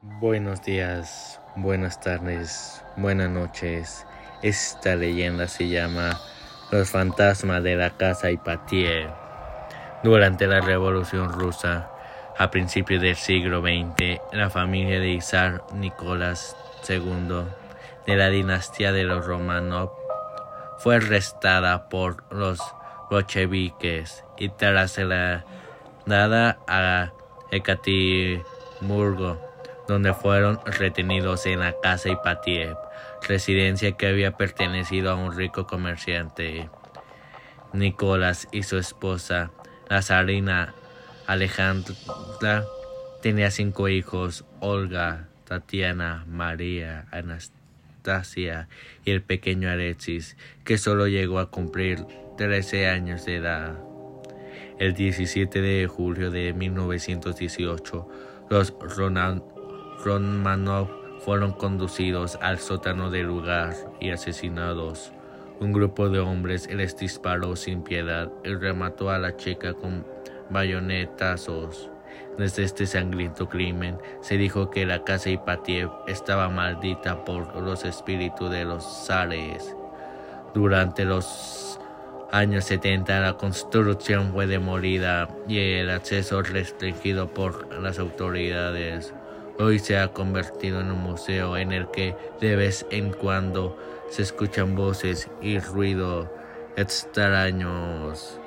Buenos días, buenas tardes, buenas noches. Esta leyenda se llama Los fantasmas de la casa Ipatier. Durante la Revolución Rusa, a principios del siglo XX, la familia de Isar Nicolás II de la dinastía de los Romanov fue arrestada por los bolcheviques y trasladada a Ekaterimburgo donde fueron retenidos en la casa Ipatiev, residencia que había pertenecido a un rico comerciante. Nicolás y su esposa, la zarina Alejandra, tenía cinco hijos, Olga, Tatiana, María, Anastasia y el pequeño Alexis, que solo llegó a cumplir 13 años de edad. El 17 de julio de 1918, los Ronald Romanov fueron conducidos al sótano del lugar y asesinados. Un grupo de hombres les disparó sin piedad y remató a la chica con bayonetazos. Desde este sangriento crimen se dijo que la casa Ipatiev estaba maldita por los espíritus de los zares. Durante los años 70 la construcción fue demolida y el acceso restringido por las autoridades. Hoy se ha convertido en un museo en el que de vez en cuando se escuchan voces y ruido extraños.